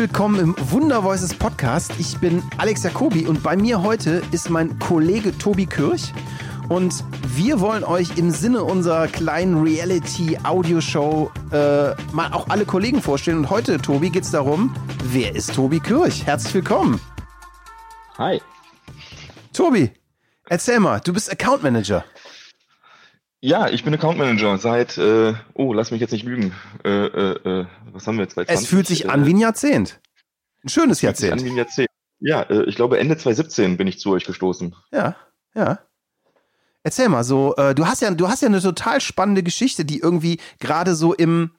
willkommen im Wunder Voices Podcast. Ich bin Alex Jacobi und bei mir heute ist mein Kollege Tobi Kirch. Und wir wollen euch im Sinne unserer kleinen Reality-Audio-Show äh, mal auch alle Kollegen vorstellen. Und heute, Tobi, geht es darum, wer ist Tobi Kirch? Herzlich willkommen. Hi. Tobi, erzähl mal, du bist Account Manager. Ja, ich bin Account Manager seit, äh, oh, lass mich jetzt nicht lügen. Äh, äh, äh was haben wir jetzt? 2020? Es fühlt sich an wie ein Jahrzehnt. Ein schönes Jahrzehnt. An wie ein Jahrzehnt. Ja, äh, ich glaube Ende 2017 bin ich zu euch gestoßen. Ja, ja. Erzähl mal so, äh, du hast ja, du hast ja eine total spannende Geschichte, die irgendwie gerade so im,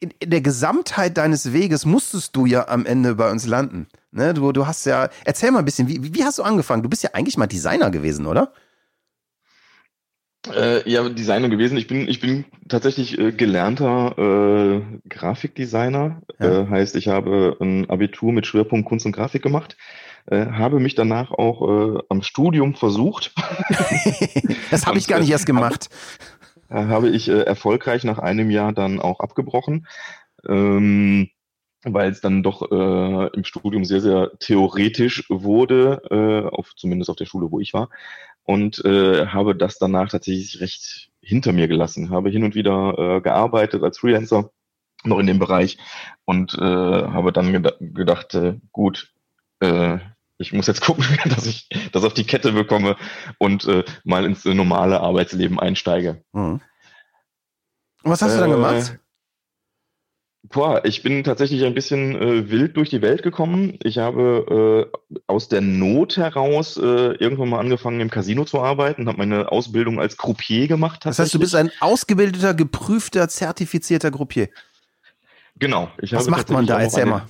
in, in, der Gesamtheit deines Weges musstest du ja am Ende bei uns landen. Ne? Du, du hast ja, erzähl mal ein bisschen, wie, wie hast du angefangen? Du bist ja eigentlich mal Designer gewesen, oder? Äh, ja, Designer gewesen. Ich bin, ich bin tatsächlich äh, gelernter äh, Grafikdesigner. Ja. Äh, heißt, ich habe ein Abitur mit Schwerpunkt Kunst und Grafik gemacht. Äh, habe mich danach auch äh, am Studium versucht. das habe ich gar nicht erst gemacht. habe ich äh, erfolgreich nach einem Jahr dann auch abgebrochen. Ähm, weil es dann doch äh, im Studium sehr, sehr theoretisch wurde, äh, auf, zumindest auf der Schule, wo ich war und äh, habe das danach tatsächlich recht hinter mir gelassen. Habe hin und wieder äh, gearbeitet als Freelancer noch in dem Bereich und äh, habe dann geda gedacht, äh, gut, äh, ich muss jetzt gucken, dass ich das auf die Kette bekomme und äh, mal ins äh, normale Arbeitsleben einsteige. Mhm. Und was hast du dann äh, gemacht? Boah, ich bin tatsächlich ein bisschen äh, wild durch die Welt gekommen. Ich habe äh, aus der Not heraus äh, irgendwann mal angefangen, im Casino zu arbeiten, habe meine Ausbildung als Croupier gemacht. Das heißt, du bist ein ausgebildeter, geprüfter, zertifizierter Croupier. Genau. Was macht man da? Erzähl mal.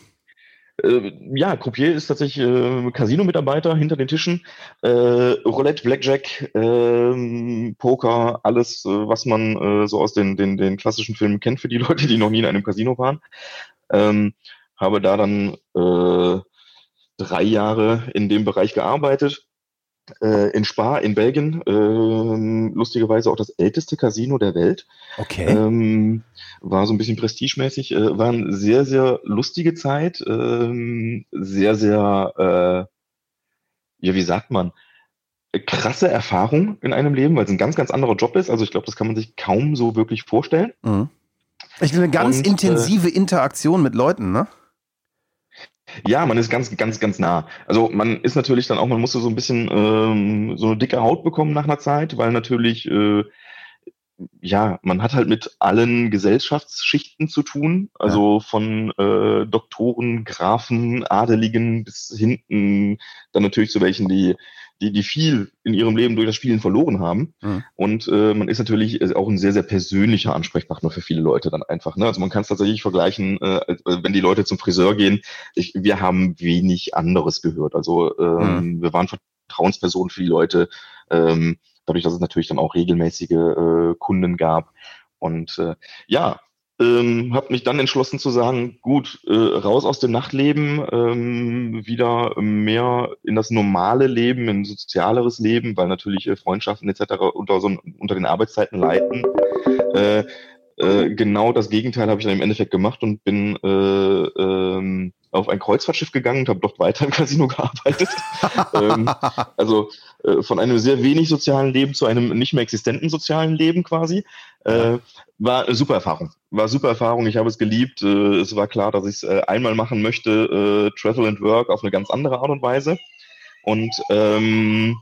Äh, ja, Croupier ist tatsächlich äh, Casino-Mitarbeiter hinter den Tischen. Äh, Roulette, Blackjack, äh, Poker, alles, äh, was man äh, so aus den, den, den klassischen Filmen kennt für die Leute, die noch nie in einem Casino waren. Ähm, habe da dann äh, drei Jahre in dem Bereich gearbeitet in Spa in Belgien, äh, lustigerweise auch das älteste Casino der Welt. Okay. Ähm, war so ein bisschen prestigemäßig, äh, war eine sehr, sehr lustige Zeit, ähm, sehr, sehr, äh, ja, wie sagt man, krasse Erfahrung in einem Leben, weil es ein ganz, ganz anderer Job ist. Also ich glaube, das kann man sich kaum so wirklich vorstellen. Mhm. Ich eine ganz Und, äh, intensive äh, Interaktion mit Leuten, ne? Ja, man ist ganz, ganz, ganz nah. Also man ist natürlich dann auch, man musste so ein bisschen ähm, so eine dicke Haut bekommen nach einer Zeit, weil natürlich, äh, ja, man hat halt mit allen Gesellschaftsschichten zu tun, also ja. von äh, Doktoren, Grafen, Adeligen bis hinten dann natürlich zu welchen, die die, die viel in ihrem Leben durch das Spielen verloren haben. Mhm. Und äh, man ist natürlich äh, auch ein sehr, sehr persönlicher Ansprechpartner für viele Leute dann einfach. Ne? Also man kann es tatsächlich vergleichen, äh, wenn die Leute zum Friseur gehen. Ich, wir haben wenig anderes gehört. Also ähm, mhm. wir waren Vertrauenspersonen für die Leute, ähm, dadurch, dass es natürlich dann auch regelmäßige äh, Kunden gab. Und äh, ja, ähm, habe mich dann entschlossen zu sagen, gut, äh, raus aus dem Nachtleben, ähm, wieder mehr in das normale Leben, in sozialeres Leben, weil natürlich äh, Freundschaften etc. unter, so, unter den Arbeitszeiten leiden. Äh, äh, genau das Gegenteil habe ich dann im Endeffekt gemacht und bin äh, ähm, auf ein Kreuzfahrtschiff gegangen und habe dort weiter im Casino gearbeitet. ähm, also äh, von einem sehr wenig sozialen Leben zu einem nicht mehr existenten sozialen Leben quasi. Äh, war eine super Erfahrung. War super Erfahrung. Ich habe es geliebt. Äh, es war klar, dass ich es äh, einmal machen möchte, äh, Travel and Work auf eine ganz andere Art und Weise. Und ähm,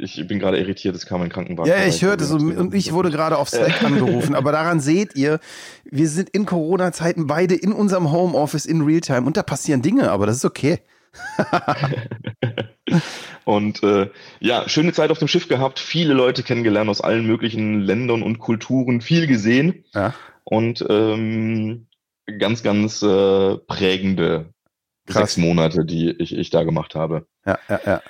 ich bin gerade irritiert, es kam ein Krankenwagen. Ja, ich hörte so und ich wurde gerade auf Slack angerufen. Aber daran seht ihr, wir sind in Corona-Zeiten beide in unserem Homeoffice in Realtime und da passieren Dinge, aber das ist okay. und äh, ja, schöne Zeit auf dem Schiff gehabt, viele Leute kennengelernt aus allen möglichen Ländern und Kulturen, viel gesehen ja. und ähm, ganz, ganz äh, prägende Krass. sechs Monate, die ich, ich da gemacht habe. Ja, ja, ja.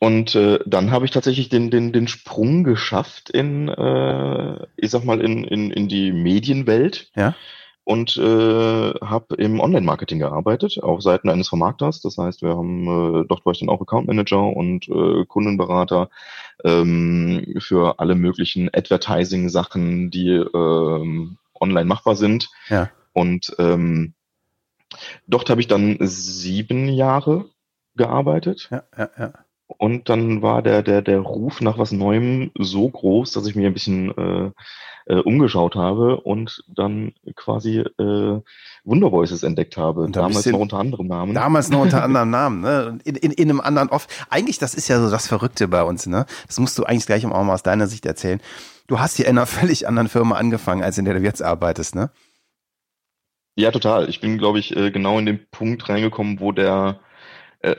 Und äh, dann habe ich tatsächlich den, den, den Sprung geschafft in, äh, ich sag mal, in, in, in die Medienwelt. Ja. Und äh, habe im Online-Marketing gearbeitet, auf Seiten eines Vermarkters. Das heißt, wir haben, äh, dort war ich dann auch Account Manager und äh, Kundenberater ähm, für alle möglichen Advertising-Sachen, die ähm, online machbar sind. Ja. Und ähm, dort habe ich dann sieben Jahre gearbeitet. Ja, ja, ja. Und dann war der, der, der Ruf nach was Neuem so groß, dass ich mir ein bisschen äh, äh, umgeschaut habe und dann quasi äh, Wonder Voices entdeckt habe. Damals noch unter anderem Namen. Damals noch unter anderem Namen, ne? In, in, in einem anderen Off. Eigentlich, das ist ja so das Verrückte bei uns, ne? Das musst du eigentlich gleich auch mal aus deiner Sicht erzählen. Du hast hier in einer völlig anderen Firma angefangen, als in der du jetzt arbeitest, ne? Ja, total. Ich bin, glaube ich, äh, genau in den Punkt reingekommen, wo der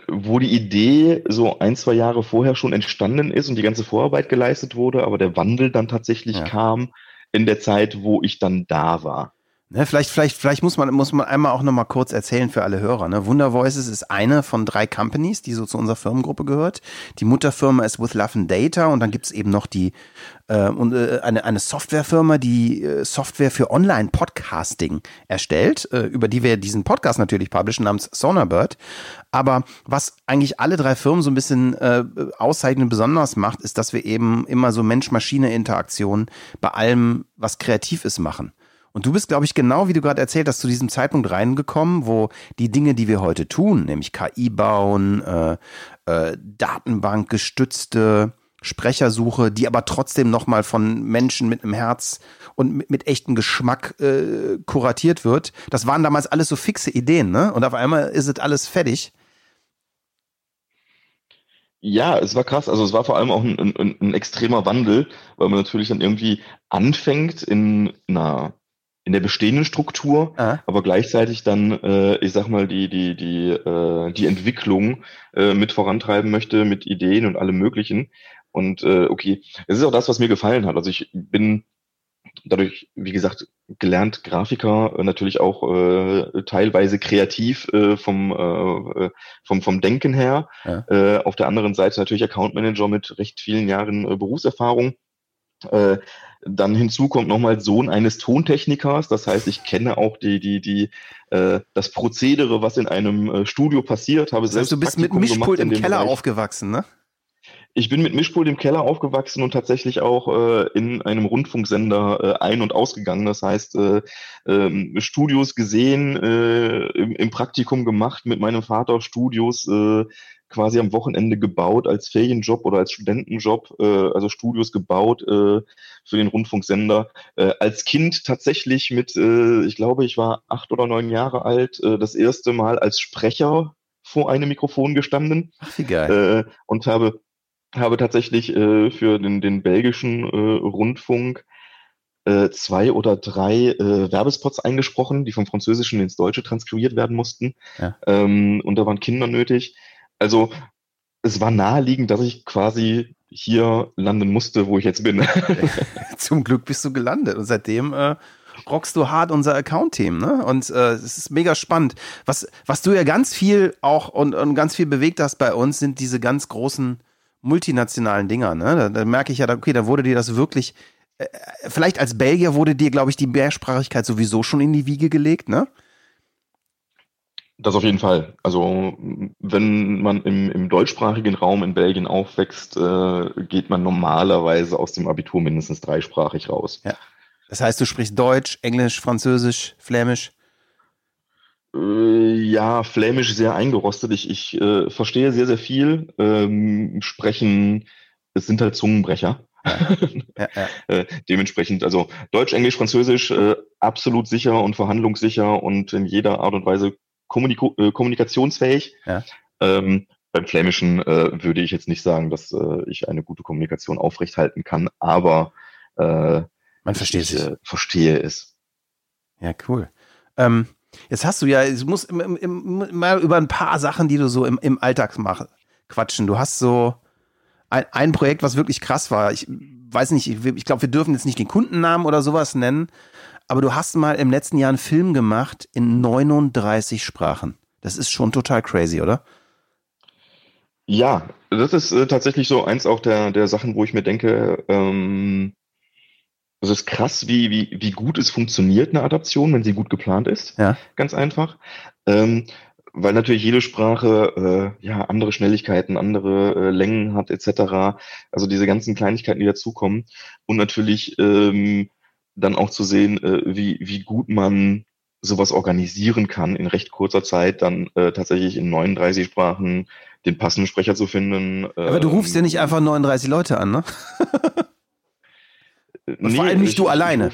wo die Idee so ein, zwei Jahre vorher schon entstanden ist und die ganze Vorarbeit geleistet wurde, aber der Wandel dann tatsächlich ja. kam in der Zeit, wo ich dann da war. Ne, vielleicht, vielleicht, vielleicht muss man, muss man einmal auch noch mal kurz erzählen für alle Hörer. Ne? Wunder Voices ist eine von drei Companies, die so zu unserer Firmengruppe gehört. Die Mutterfirma ist With Love and Data und dann gibt es eben noch die äh, und, äh, eine, eine Softwarefirma, die äh, Software für Online-Podcasting erstellt, äh, über die wir diesen Podcast natürlich publishen, namens Sonarbird. Aber was eigentlich alle drei Firmen so ein bisschen äh, auszeichnend besonders macht, ist, dass wir eben immer so Mensch-Maschine-Interaktion bei allem, was kreativ ist, machen. Und du bist, glaube ich, genau wie du gerade erzählt hast, zu diesem Zeitpunkt reingekommen, wo die Dinge, die wir heute tun, nämlich KI bauen, äh, äh, Datenbankgestützte Sprechersuche, die aber trotzdem nochmal von Menschen mit einem Herz und mit, mit echtem Geschmack äh, kuratiert wird. Das waren damals alles so fixe Ideen, ne? Und auf einmal ist es alles fertig. Ja, es war krass. Also es war vor allem auch ein, ein, ein extremer Wandel, weil man natürlich dann irgendwie anfängt in einer in der bestehenden Struktur, ah. aber gleichzeitig dann, äh, ich sag mal, die, die, die, äh, die Entwicklung äh, mit vorantreiben möchte, mit Ideen und allem möglichen. Und äh, okay, es ist auch das, was mir gefallen hat. Also ich bin dadurch, wie gesagt, gelernt Grafiker, äh, natürlich auch äh, teilweise kreativ äh, vom, äh, vom, vom Denken her. Ja. Äh, auf der anderen Seite natürlich Account Manager mit recht vielen Jahren äh, Berufserfahrung. Äh, dann hinzu kommt nochmal Sohn eines Tontechnikers. Das heißt, ich kenne auch die, die, die, äh, das Prozedere, was in einem äh, Studio passiert. Habe das heißt, du bist Praktikum mit Mischpult im Keller Bereich. aufgewachsen, ne? Ich bin mit Mischpult im Keller aufgewachsen und tatsächlich auch äh, in einem Rundfunksender äh, ein- und ausgegangen. Das heißt, äh, äh, Studios gesehen, äh, im, im Praktikum gemacht mit meinem Vater, Studios äh, quasi am Wochenende gebaut als Ferienjob oder als Studentenjob, äh, also Studios gebaut äh, für den Rundfunksender. Äh, als Kind tatsächlich mit, äh, ich glaube, ich war acht oder neun Jahre alt, äh, das erste Mal als Sprecher vor einem Mikrofon gestanden. Ach, wie geil. Äh, und habe, habe tatsächlich äh, für den, den belgischen äh, Rundfunk äh, zwei oder drei äh, Werbespots eingesprochen, die vom Französischen ins Deutsche transkribiert werden mussten. Ja. Ähm, und da waren Kinder nötig. Also es war naheliegend, dass ich quasi hier landen musste, wo ich jetzt bin. Zum Glück bist du gelandet und seitdem äh, rockst du hart unser Account-Team, ne? Und äh, es ist mega spannend. Was, was du ja ganz viel auch und, und ganz viel bewegt hast bei uns, sind diese ganz großen multinationalen Dinger, ne? Da, da merke ich ja, okay, da wurde dir das wirklich, äh, vielleicht als Belgier wurde dir, glaube ich, die Mehrsprachigkeit sowieso schon in die Wiege gelegt, ne? Das auf jeden Fall. Also wenn man im, im deutschsprachigen Raum in Belgien aufwächst, äh, geht man normalerweise aus dem Abitur mindestens dreisprachig raus. Ja. Das heißt, du sprichst Deutsch, Englisch, Französisch, Flämisch? Äh, ja, Flämisch sehr eingerostet. Ich, ich äh, verstehe sehr, sehr viel. Ähm, sprechen, es sind halt Zungenbrecher. Ja, ja. äh, dementsprechend, also Deutsch, Englisch, Französisch äh, absolut sicher und verhandlungssicher und in jeder Art und Weise kommuniko äh, kommunikationsfähig. Ja. Ähm, beim Flämischen äh, würde ich jetzt nicht sagen, dass äh, ich eine gute Kommunikation aufrechthalten kann, aber äh, man versteht ich, äh, verstehe es. Ja, cool. Ähm, jetzt hast du ja, es muss im, im, im, mal über ein paar Sachen, die du so im, im Alltag machst, quatschen. Du hast so ein, ein Projekt, was wirklich krass war. Ich weiß nicht, ich, ich glaube, wir dürfen jetzt nicht den Kundennamen oder sowas nennen, aber du hast mal im letzten Jahr einen Film gemacht in 39 Sprachen. Das ist schon total crazy, oder? Ja, das ist äh, tatsächlich so eins auch der, der Sachen, wo ich mir denke, ähm, es ist krass, wie, wie, wie gut es funktioniert, eine Adaption, wenn sie gut geplant ist. Ja. Ganz einfach. Ähm, weil natürlich jede Sprache äh, ja andere Schnelligkeiten, andere äh, Längen hat, etc. Also diese ganzen Kleinigkeiten, die dazukommen. Und natürlich ähm, dann auch zu sehen, äh, wie, wie gut man sowas organisieren kann, in recht kurzer Zeit dann äh, tatsächlich in 39 Sprachen den passenden Sprecher zu finden. Aber du rufst ja nicht ähm, einfach 39 Leute an, ne? Nee, vor allem nicht ich, du alleine.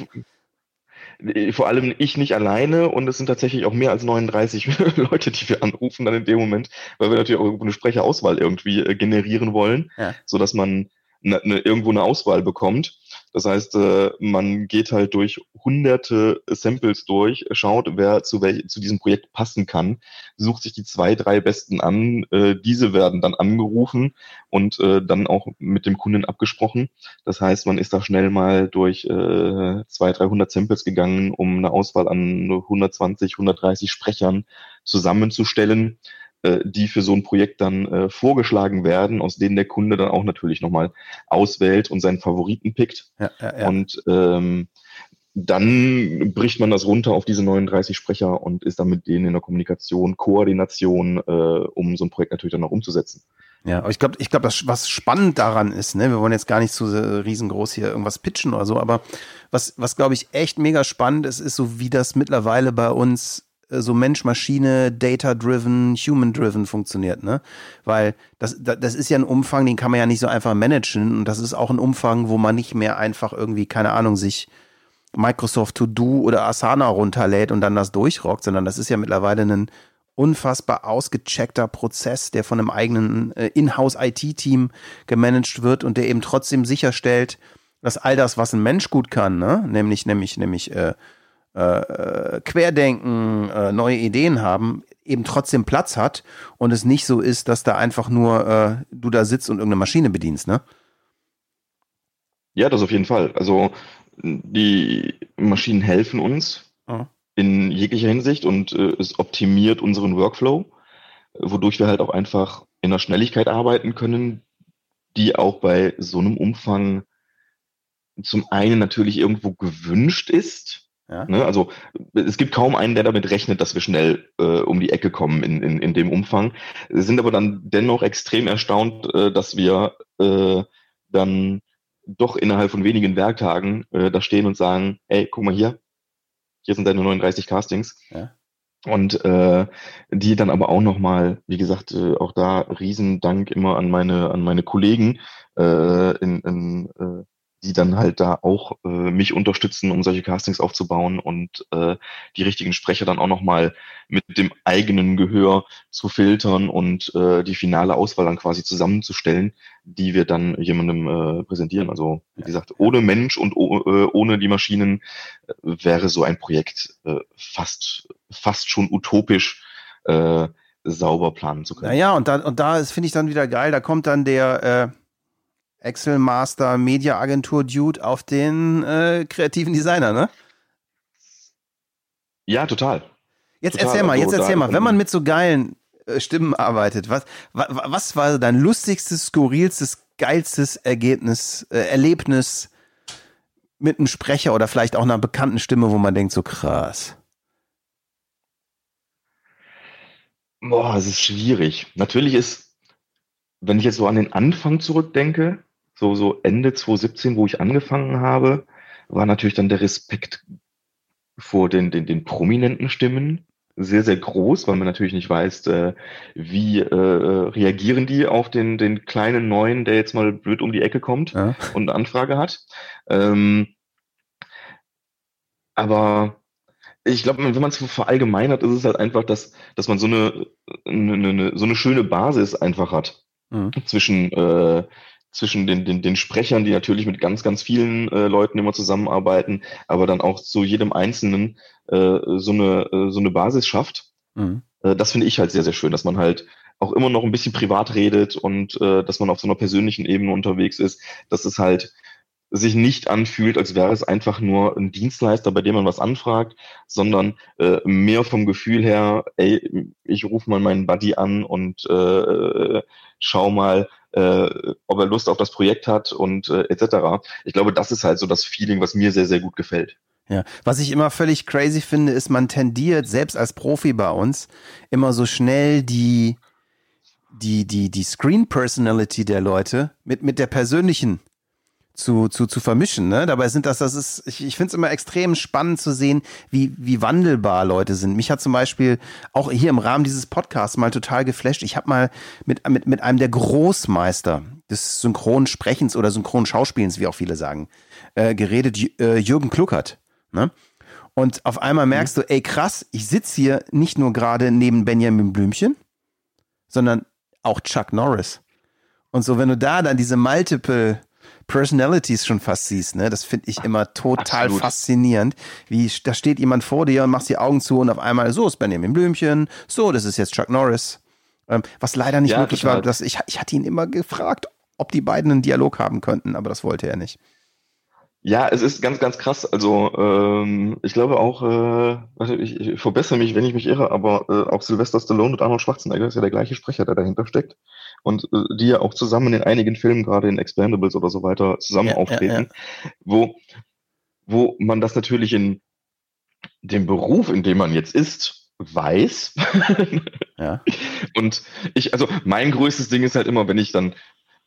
vor allem ich nicht alleine und es sind tatsächlich auch mehr als 39 Leute, die wir anrufen dann in dem Moment, weil wir natürlich auch eine Sprecherauswahl irgendwie äh, generieren wollen, ja. so dass man ne, ne, irgendwo eine Auswahl bekommt. Das heißt, äh, man geht halt durch hunderte Samples durch, schaut, wer zu, welch, zu diesem Projekt passen kann, sucht sich die zwei, drei besten an. Äh, diese werden dann angerufen und äh, dann auch mit dem Kunden abgesprochen. Das heißt, man ist da schnell mal durch zwei, 300 Samples gegangen, um eine Auswahl an 120, 130 Sprechern zusammenzustellen die für so ein Projekt dann äh, vorgeschlagen werden, aus denen der Kunde dann auch natürlich nochmal auswählt und seinen Favoriten pickt. Ja, ja, ja. Und ähm, dann bricht man das runter auf diese 39 Sprecher und ist dann mit denen in der Kommunikation, Koordination, äh, um so ein Projekt natürlich dann auch umzusetzen. Ja, aber ich glaube, ich glaube, was spannend daran ist, ne, wir wollen jetzt gar nicht so riesengroß hier irgendwas pitchen oder so, aber was, was glaube ich echt mega spannend ist, ist so, wie das mittlerweile bei uns äh, so Mensch-Maschine, Data-driven, Human-driven funktioniert, ne? Weil das, das ist ja ein Umfang, den kann man ja nicht so einfach managen und das ist auch ein Umfang, wo man nicht mehr einfach irgendwie, keine Ahnung, sich Microsoft To Do oder Asana runterlädt und dann das durchrockt, sondern das ist ja mittlerweile ein unfassbar ausgecheckter Prozess, der von einem eigenen äh, Inhouse-IT-Team gemanagt wird und der eben trotzdem sicherstellt, dass all das, was ein Mensch gut kann, ne, nämlich, nämlich, nämlich äh, äh, Querdenken, äh, neue Ideen haben, eben trotzdem Platz hat und es nicht so ist, dass da einfach nur äh, du da sitzt und irgendeine Maschine bedienst, ne? Ja, das auf jeden Fall. Also die Maschinen helfen uns oh. in jeglicher Hinsicht und äh, es optimiert unseren Workflow, wodurch wir halt auch einfach in der Schnelligkeit arbeiten können, die auch bei so einem Umfang zum einen natürlich irgendwo gewünscht ist, ja. Ne, also es gibt kaum einen, der damit rechnet, dass wir schnell äh, um die Ecke kommen in, in, in dem Umfang. Sind aber dann dennoch extrem erstaunt, äh, dass wir äh, dann doch innerhalb von wenigen Werktagen äh, da stehen und sagen, ey, guck mal hier, hier sind deine 39 Castings. Ja. Und äh, die dann aber auch nochmal, wie gesagt, äh, auch da Riesendank immer an meine, an meine Kollegen äh, in, in äh, die dann halt da auch äh, mich unterstützen, um solche Castings aufzubauen und äh, die richtigen Sprecher dann auch nochmal mit dem eigenen Gehör zu filtern und äh, die finale Auswahl dann quasi zusammenzustellen, die wir dann jemandem äh, präsentieren. Also wie gesagt, ohne Mensch und äh, ohne die Maschinen äh, wäre so ein Projekt äh, fast, fast schon utopisch. Äh, sauber planen zu können. Naja, und da, und da finde ich dann wieder geil, da kommt dann der, äh, Excel Master Media Agentur Dude auf den äh, kreativen Designer, ne? Ja, total. Jetzt total. erzähl mal, jetzt also erzähl mal, wenn man mit so geilen äh, Stimmen arbeitet, was, was, was war dein lustigstes, skurrilstes, geilstes Ergebnis, äh, Erlebnis mit einem Sprecher oder vielleicht auch einer bekannten Stimme, wo man denkt, so krass. Boah, es ist schwierig. Natürlich ist, wenn ich jetzt so an den Anfang zurückdenke, so, so Ende 2017, wo ich angefangen habe, war natürlich dann der Respekt vor den, den, den prominenten Stimmen sehr, sehr groß, weil man natürlich nicht weiß, äh, wie äh, reagieren die auf den, den kleinen Neuen, der jetzt mal blöd um die Ecke kommt ja. und eine Anfrage hat. Ähm, aber ich glaube, wenn man es verallgemeinert, ist es halt einfach, dass, dass man so eine, eine, eine, so eine schöne Basis einfach hat mhm. zwischen äh, zwischen den, den, den Sprechern, die natürlich mit ganz, ganz vielen äh, Leuten immer zusammenarbeiten, aber dann auch zu jedem Einzelnen äh, so, eine, äh, so eine Basis schafft. Mhm. Äh, das finde ich halt sehr, sehr schön, dass man halt auch immer noch ein bisschen privat redet und äh, dass man auf so einer persönlichen Ebene unterwegs ist, dass es halt sich nicht anfühlt, als wäre es einfach nur ein Dienstleister, bei dem man was anfragt, sondern äh, mehr vom Gefühl her, ey, ich rufe mal meinen Buddy an und äh, schau mal, äh, ob er Lust auf das Projekt hat und äh, etc. Ich glaube, das ist halt so das Feeling, was mir sehr, sehr gut gefällt. Ja, was ich immer völlig crazy finde, ist, man tendiert, selbst als Profi bei uns, immer so schnell die, die, die, die Screen Personality der Leute mit, mit der persönlichen zu, zu, zu vermischen. Ne? Dabei sind das, das ist, ich, ich finde es immer extrem spannend zu sehen, wie, wie wandelbar Leute sind. Mich hat zum Beispiel auch hier im Rahmen dieses Podcasts mal total geflasht. Ich habe mal mit, mit, mit einem der Großmeister des Synchronsprechens oder Synchronschauspielens, wie auch viele sagen, äh, geredet, äh, Jürgen Kluckert. Ne? Und auf einmal merkst mhm. du, ey krass, ich sitze hier nicht nur gerade neben Benjamin Blümchen, sondern auch Chuck Norris. Und so, wenn du da dann diese Multiple Personalities schon fast siehst, ne? Das finde ich immer total Absolut. faszinierend. Wie da steht jemand vor dir und machst die Augen zu und auf einmal, so ist Benjamin Blümchen, so, das ist jetzt Chuck Norris. Ähm, was leider nicht ja, möglich total. war, dass ich, ich hatte ihn immer gefragt, ob die beiden einen Dialog haben könnten, aber das wollte er nicht. Ja, es ist ganz, ganz krass. Also ähm, ich glaube auch, äh, warte, ich, ich verbessere mich, wenn ich mich irre, aber äh, auch Sylvester Stallone und Arnold Schwarzenegger ist ja der gleiche Sprecher, der dahinter steckt. Und äh, die ja auch zusammen in einigen Filmen, gerade in Expendables oder so weiter, zusammen ja, auftreten, ja, ja. wo wo man das natürlich in dem Beruf, in dem man jetzt ist, weiß. ja. Und ich, also mein größtes Ding ist halt immer, wenn ich dann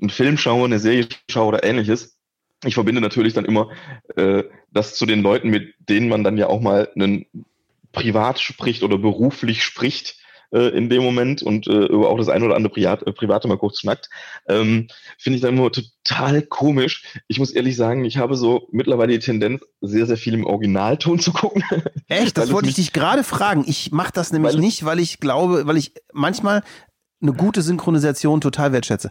einen Film schaue, eine Serie schaue oder ähnliches, ich verbinde natürlich dann immer äh, das zu den Leuten, mit denen man dann ja auch mal einen privat spricht oder beruflich spricht äh, in dem Moment und äh, über auch das eine oder andere Privat, äh, Private mal kurz schnackt, ähm, finde ich dann immer total komisch. Ich muss ehrlich sagen, ich habe so mittlerweile die Tendenz, sehr, sehr viel im Originalton zu gucken. Echt? Das wollte ich dich gerade fragen. Ich mache das nämlich weil nicht, weil ich glaube, weil ich manchmal eine gute Synchronisation total wertschätze.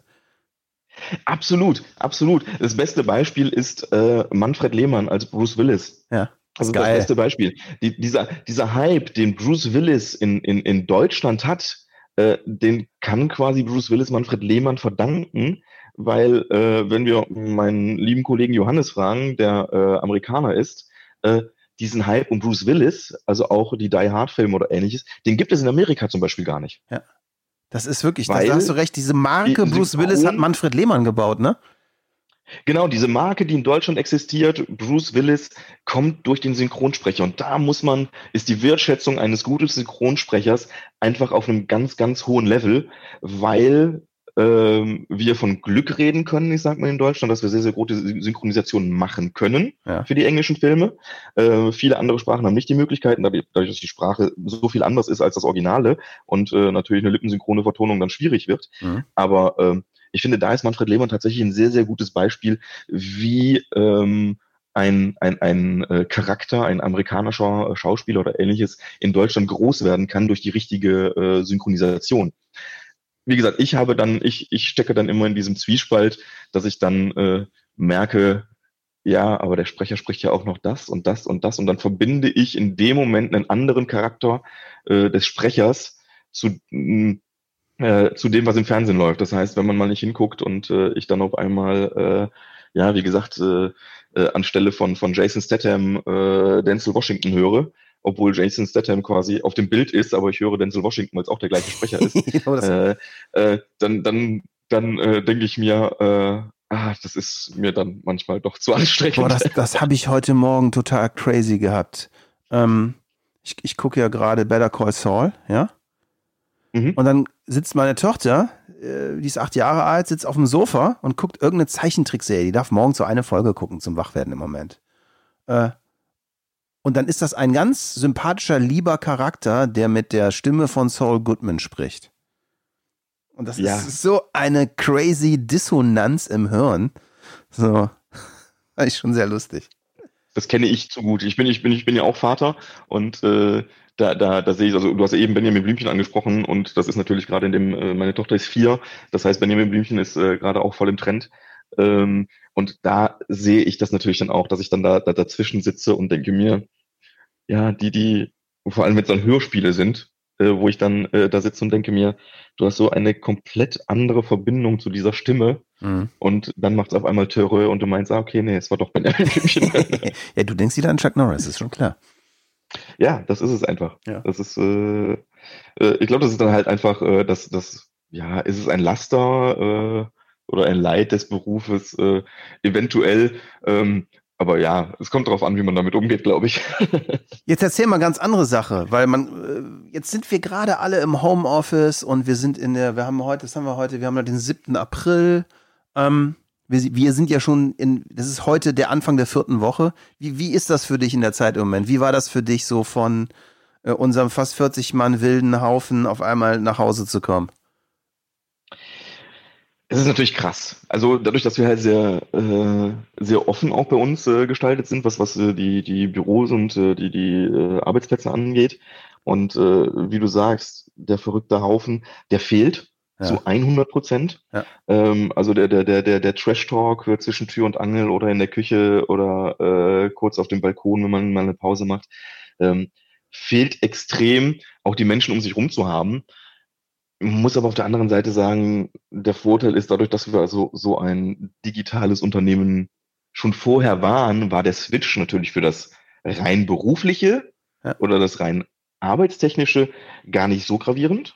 Absolut, absolut. Das beste Beispiel ist äh, Manfred Lehmann als Bruce Willis. Ja. Das ist das beste Beispiel. Die, dieser, dieser Hype, den Bruce Willis in, in, in Deutschland hat, äh, den kann quasi Bruce Willis Manfred Lehmann verdanken, weil äh, wenn wir meinen lieben Kollegen Johannes fragen, der äh, Amerikaner ist, äh, diesen Hype um Bruce Willis, also auch die Die Hard Filme oder ähnliches, den gibt es in Amerika zum Beispiel gar nicht. Ja. Das ist wirklich, Weil da hast du recht, diese Marke Bruce Willis hat Manfred Lehmann gebaut, ne? Genau, diese Marke, die in Deutschland existiert, Bruce Willis, kommt durch den Synchronsprecher. Und da muss man, ist die Wertschätzung eines guten Synchronsprechers einfach auf einem ganz, ganz hohen Level, weil ähm, wir von Glück reden können, ich sag mal in Deutschland, dass wir sehr, sehr gute Synchronisationen machen können ja. für die englischen Filme. Äh, viele andere Sprachen haben nicht die Möglichkeiten, dadurch, dass die Sprache so viel anders ist als das Originale und äh, natürlich eine lippensynchrone Vertonung dann schwierig wird. Mhm. Aber äh, ich finde, da ist Manfred Lehmann tatsächlich ein sehr, sehr gutes Beispiel, wie ähm, ein, ein, ein äh, Charakter, ein amerikanischer Schauspieler oder ähnliches in Deutschland groß werden kann durch die richtige äh, Synchronisation. Wie gesagt, ich habe dann, ich, ich stecke dann immer in diesem Zwiespalt, dass ich dann äh, merke, ja, aber der Sprecher spricht ja auch noch das und das und das und dann verbinde ich in dem Moment einen anderen Charakter äh, des Sprechers zu, mm, äh, zu dem, was im Fernsehen läuft. Das heißt, wenn man mal nicht hinguckt und äh, ich dann auf einmal, äh, ja, wie gesagt, äh, äh, anstelle von, von Jason Statham äh, Denzel Washington höre, obwohl Jason Statham quasi auf dem Bild ist, aber ich höre Denzel Washington, weil es auch der gleiche Sprecher ist, äh, äh, dann, dann, dann äh, denke ich mir, äh, ah, das ist mir dann manchmal doch zu anstrengend. Boah, das, das habe ich heute Morgen total crazy gehabt. Ähm, ich, ich gucke ja gerade Better Call Saul, ja. Mhm. Und dann sitzt meine Tochter, äh, die ist acht Jahre alt, sitzt auf dem Sofa und guckt irgendeine Zeichentrickserie. Die darf morgen so eine Folge gucken zum Wachwerden im Moment. Äh, und dann ist das ein ganz sympathischer, lieber Charakter, der mit der Stimme von Saul Goodman spricht. Und das ja. ist so eine crazy Dissonanz im Hirn. So, das ist schon sehr lustig. Das kenne ich zu gut. Ich bin, ich bin, ich bin ja auch Vater und äh, da, da, da sehe ich, also du hast eben Benjamin Blümchen angesprochen und das ist natürlich gerade in dem, äh, meine Tochter ist vier, das heißt Benjamin Blümchen ist äh, gerade auch voll im Trend. Ähm, und da sehe ich das natürlich dann auch, dass ich dann da, da dazwischen sitze und denke mir, ja, die, die, vor allem wenn es dann Hörspiele sind, äh, wo ich dann äh, da sitze und denke mir, du hast so eine komplett andere Verbindung zu dieser Stimme mhm. und dann macht es auf einmal Törö und du meinst, ah, okay, nee, es war doch Benjamin Blümchen. ja, du denkst wieder an Chuck Norris, ist schon klar. Ja, das ist es einfach. Ja. Das ist, äh, äh, ich glaube, das ist dann halt einfach, äh, das, das, ja, ist es ein Laster, äh, oder ein Leid des Berufes äh, eventuell. Ähm, aber ja, es kommt darauf an, wie man damit umgeht, glaube ich. jetzt erzähl mal ganz andere Sache, weil man, äh, jetzt sind wir gerade alle im Homeoffice und wir sind in der, wir haben heute, das haben wir heute, wir haben den 7. April. Ähm, Wir, wir sind ja schon in, das ist heute der Anfang der vierten Woche. Wie, wie ist das für dich in der Zeit im Moment? Wie war das für dich so von äh, unserem fast 40 Mann wilden Haufen auf einmal nach Hause zu kommen? Es ist natürlich krass. Also dadurch, dass wir halt sehr, äh, sehr offen auch bei uns äh, gestaltet sind, was, was äh, die, die Büros und äh, die, die äh, Arbeitsplätze angeht. Und äh, wie du sagst, der verrückte Haufen, der fehlt ja. zu 100 Prozent. Ja. Ähm, also der, der, der, der, der Trash-Talk wird zwischen Tür und Angel oder in der Küche oder äh, kurz auf dem Balkon, wenn man mal eine Pause macht, ähm, fehlt extrem, auch die Menschen um sich rum zu haben. Man muss aber auf der anderen Seite sagen, der Vorteil ist dadurch, dass wir also so ein digitales Unternehmen schon vorher waren, war der Switch natürlich für das rein berufliche ja. oder das rein arbeitstechnische gar nicht so gravierend,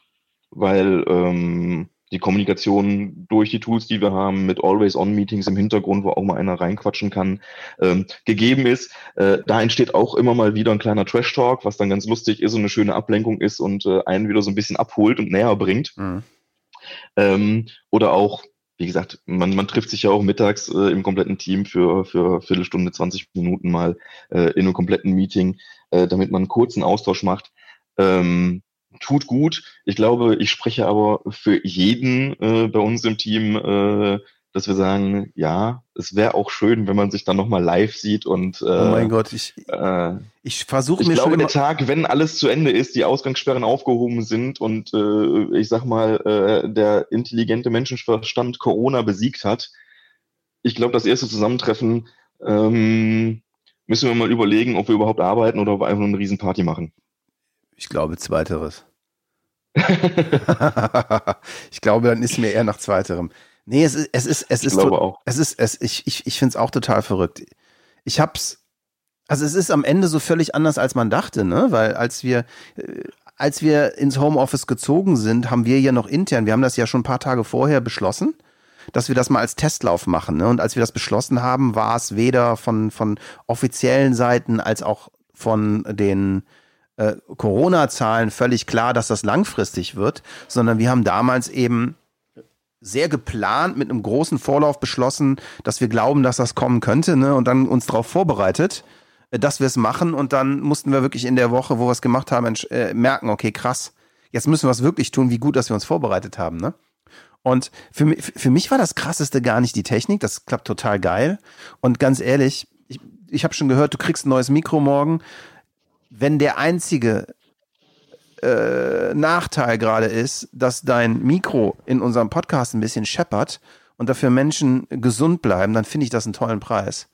weil ähm, die Kommunikation durch die Tools, die wir haben, mit Always-On-Meetings im Hintergrund, wo auch mal einer reinquatschen kann, ähm, gegeben ist. Äh, da entsteht auch immer mal wieder ein kleiner Trash-Talk, was dann ganz lustig ist und eine schöne Ablenkung ist und äh, einen wieder so ein bisschen abholt und näher bringt. Mhm. Ähm, oder auch, wie gesagt, man, man trifft sich ja auch mittags äh, im kompletten Team für, für Viertelstunde, 20 Minuten mal äh, in einem kompletten Meeting, äh, damit man einen kurzen Austausch macht. Ähm, tut gut. Ich glaube, ich spreche aber für jeden äh, bei uns im Team, äh, dass wir sagen, ja, es wäre auch schön, wenn man sich dann nochmal live sieht und äh, Oh mein Gott, ich, äh, ich versuche mir Ich glaube, der Tag, wenn alles zu Ende ist, die Ausgangssperren aufgehoben sind und äh, ich sag mal, äh, der intelligente Menschenverstand Corona besiegt hat, ich glaube, das erste Zusammentreffen ähm, müssen wir mal überlegen, ob wir überhaupt arbeiten oder ob wir einfach nur eine Riesenparty machen. Ich glaube zweiteres. ich glaube, dann ist mir eher nach zweiterem. Nee, es ist, es ist, es ich ist, glaube auch. es ist, es, ich, ich, ich finde es auch total verrückt. Ich hab's, also es ist am Ende so völlig anders, als man dachte, ne? Weil als wir, äh, als wir ins Homeoffice gezogen sind, haben wir ja noch intern, wir haben das ja schon ein paar Tage vorher beschlossen, dass wir das mal als Testlauf machen. Ne? Und als wir das beschlossen haben, war es weder von, von offiziellen Seiten als auch von den äh, Corona-Zahlen völlig klar, dass das langfristig wird, sondern wir haben damals eben sehr geplant mit einem großen Vorlauf beschlossen, dass wir glauben, dass das kommen könnte, ne? Und dann uns darauf vorbereitet, äh, dass wir es machen. Und dann mussten wir wirklich in der Woche, wo wir es gemacht haben, äh, merken, okay, krass, jetzt müssen wir es wirklich tun, wie gut, dass wir uns vorbereitet haben, ne? Und für mich, für mich war das krasseste gar nicht die Technik, das klappt total geil. Und ganz ehrlich, ich, ich habe schon gehört, du kriegst ein neues Mikro morgen wenn der einzige äh, Nachteil gerade ist, dass dein Mikro in unserem Podcast ein bisschen scheppert und dafür Menschen gesund bleiben, dann finde ich das einen tollen Preis.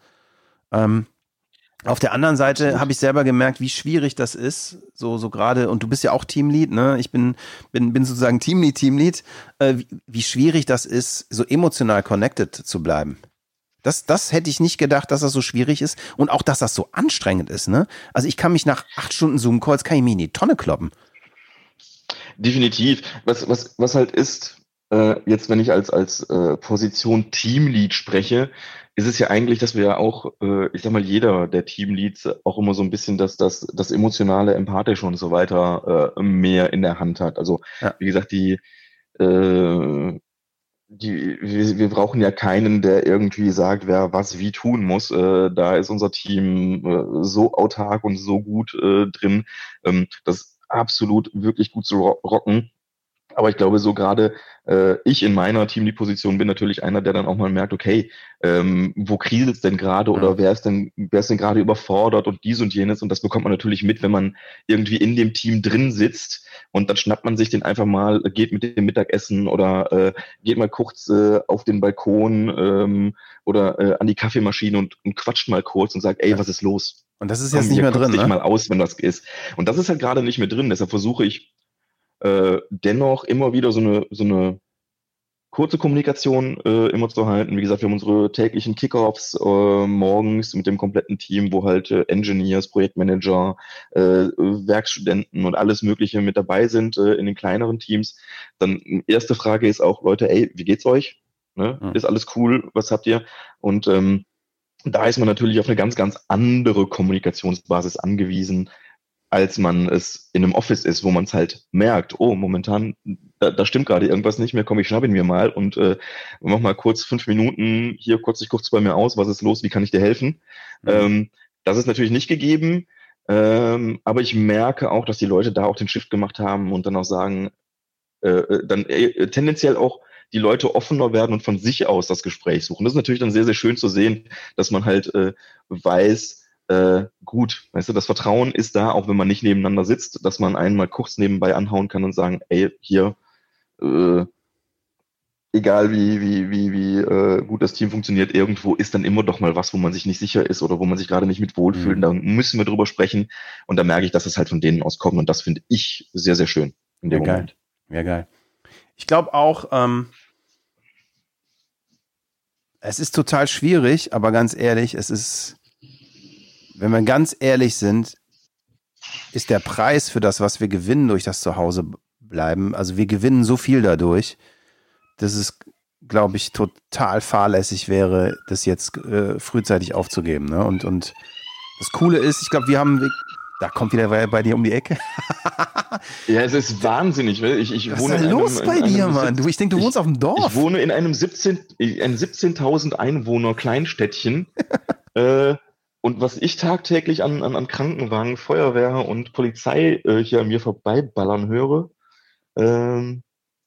Ähm, auf der anderen Seite habe ich selber gemerkt, wie schwierig das ist, so so gerade und du bist ja auch Teamlead, ne? Ich bin bin bin sozusagen Teamlead, Teamlead, äh, wie, wie schwierig das ist, so emotional connected zu bleiben. Das, das hätte ich nicht gedacht, dass das so schwierig ist und auch, dass das so anstrengend ist. Ne? Also ich kann mich nach acht Stunden Zoom-Calls, kann ich mich in die Tonne kloppen. Definitiv. Was, was, was halt ist, äh, jetzt wenn ich als, als äh, Position Teamlead spreche, ist es ja eigentlich, dass wir ja auch, äh, ich sag mal, jeder der Teamleads auch immer so ein bisschen das, das, das emotionale, empathische und so weiter äh, mehr in der Hand hat. Also ja. wie gesagt, die äh, die, wir, wir brauchen ja keinen, der irgendwie sagt, wer was wie tun muss. Äh, da ist unser Team äh, so autark und so gut äh, drin, ähm, das absolut wirklich gut zu rocken. Aber ich glaube, so gerade äh, ich in meiner Teamlead-Position bin natürlich einer, der dann auch mal merkt, okay, ähm, wo kriselt es denn gerade oder ja. wer ist denn, wer ist denn gerade überfordert und dies und jenes und das bekommt man natürlich mit, wenn man irgendwie in dem Team drin sitzt und dann schnappt man sich den einfach mal, geht mit dem Mittagessen oder äh, geht mal kurz äh, auf den Balkon ähm, oder äh, an die Kaffeemaschine und, und quatscht mal kurz und sagt, ey, was ist los? Und das ist jetzt Komm, nicht mehr drin, ne? mal aus, wenn das ist. Und das ist halt gerade nicht mehr drin. Deshalb versuche ich äh, dennoch immer wieder so eine, so eine kurze Kommunikation äh, immer zu halten. Wie gesagt, wir haben unsere täglichen Kickoffs äh, morgens mit dem kompletten Team, wo halt äh, Engineers, Projektmanager, äh, Werkstudenten und alles Mögliche mit dabei sind äh, in den kleineren Teams. Dann erste Frage ist auch, Leute, ey, wie geht's euch? Ne? Mhm. Ist alles cool? Was habt ihr? Und ähm, da ist man natürlich auf eine ganz, ganz andere Kommunikationsbasis angewiesen, als man es in einem Office ist, wo man es halt merkt, oh, momentan, da, da stimmt gerade irgendwas nicht mehr, komm, ich schnapp ihn mir mal und äh, mach mal kurz fünf Minuten, hier kurz, ich kurz bei mir aus, was ist los, wie kann ich dir helfen? Mhm. Ähm, das ist natürlich nicht gegeben, ähm, aber ich merke auch, dass die Leute da auch den Shift gemacht haben und dann auch sagen, äh, äh dann äh, tendenziell auch die Leute offener werden und von sich aus das Gespräch suchen. Das ist natürlich dann sehr, sehr schön zu sehen, dass man halt äh, weiß, äh, gut. Weißt du, das Vertrauen ist da, auch wenn man nicht nebeneinander sitzt, dass man einen mal kurz nebenbei anhauen kann und sagen, ey, hier, äh, egal wie, wie, wie, wie äh, gut das Team funktioniert, irgendwo ist dann immer doch mal was, wo man sich nicht sicher ist oder wo man sich gerade nicht mit wohlfühlt. Mhm. Da müssen wir drüber sprechen. Und da merke ich, dass es halt von denen auskommt. Und das finde ich sehr, sehr schön in dem ja, Moment. Geil. Ja, geil. Ich glaube auch, ähm, es ist total schwierig, aber ganz ehrlich, es ist wenn wir ganz ehrlich sind, ist der Preis für das, was wir gewinnen durch das Zuhause bleiben, also wir gewinnen so viel dadurch, dass es, glaube ich, total fahrlässig wäre, das jetzt äh, frühzeitig aufzugeben. Ne? Und, und das Coole ist, ich glaube, wir haben, da kommt wieder bei, bei dir um die Ecke. ja, es ist wahnsinnig. Ich, ich Was wohne ist denn los einem, bei dir, Mann? Du, ich denke, du ich, wohnst auf dem Dorf. Ich wohne in einem 17, ein 17.000 Einwohner Kleinstädtchen. äh, und was ich tagtäglich an, an, an Krankenwagen, Feuerwehr und Polizei äh, hier an mir vorbeiballern höre, ähm,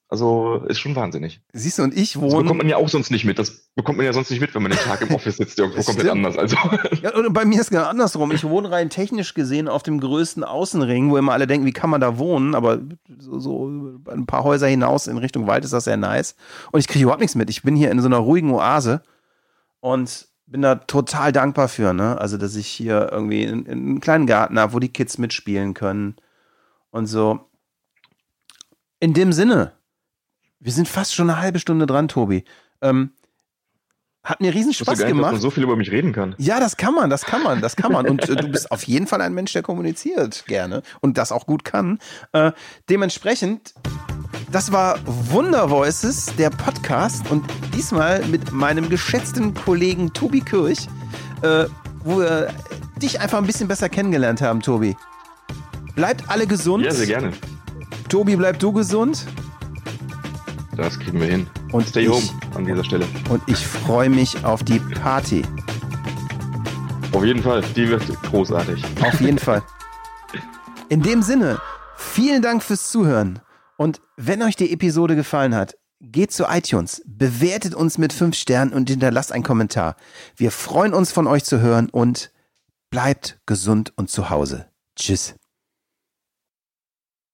also ist schon wahnsinnig. Siehst du, und ich wohne. Das bekommt man ja auch sonst nicht mit. Das bekommt man ja sonst nicht mit, wenn man den Tag im Office sitzt, irgendwo komplett anders. Also. Ja, und bei mir ist es genau andersrum. Ich wohne rein technisch gesehen auf dem größten Außenring, wo immer alle denken, wie kann man da wohnen? Aber so, so ein paar Häuser hinaus in Richtung Wald ist das sehr nice. Und ich kriege überhaupt nichts mit. Ich bin hier in so einer ruhigen Oase und bin da total dankbar für, ne? Also, dass ich hier irgendwie einen, einen kleinen Garten habe, wo die Kids mitspielen können und so. In dem Sinne, wir sind fast schon eine halbe Stunde dran, Tobi. Ähm, hat mir riesen Spaß gemacht. Nicht, dass man so viel über mich reden kann. Ja, das kann man, das kann man, das kann man. Und äh, du bist auf jeden Fall ein Mensch, der kommuniziert gerne und das auch gut kann. Äh, dementsprechend das war Wunder Voices, der Podcast und diesmal mit meinem geschätzten Kollegen Tobi Kirch, äh, wo wir dich einfach ein bisschen besser kennengelernt haben, Tobi. Bleibt alle gesund. Ja, sehr gerne. Tobi, bleib du gesund. Das kriegen wir hin. Und Stay ich, home an dieser Stelle. Und ich freue mich auf die Party. Auf jeden Fall, die wird großartig. Auf jeden Fall. In dem Sinne, vielen Dank fürs Zuhören. Und wenn euch die Episode gefallen hat, geht zu iTunes, bewertet uns mit 5 Sternen und hinterlasst einen Kommentar. Wir freuen uns von euch zu hören und bleibt gesund und zu Hause. Tschüss.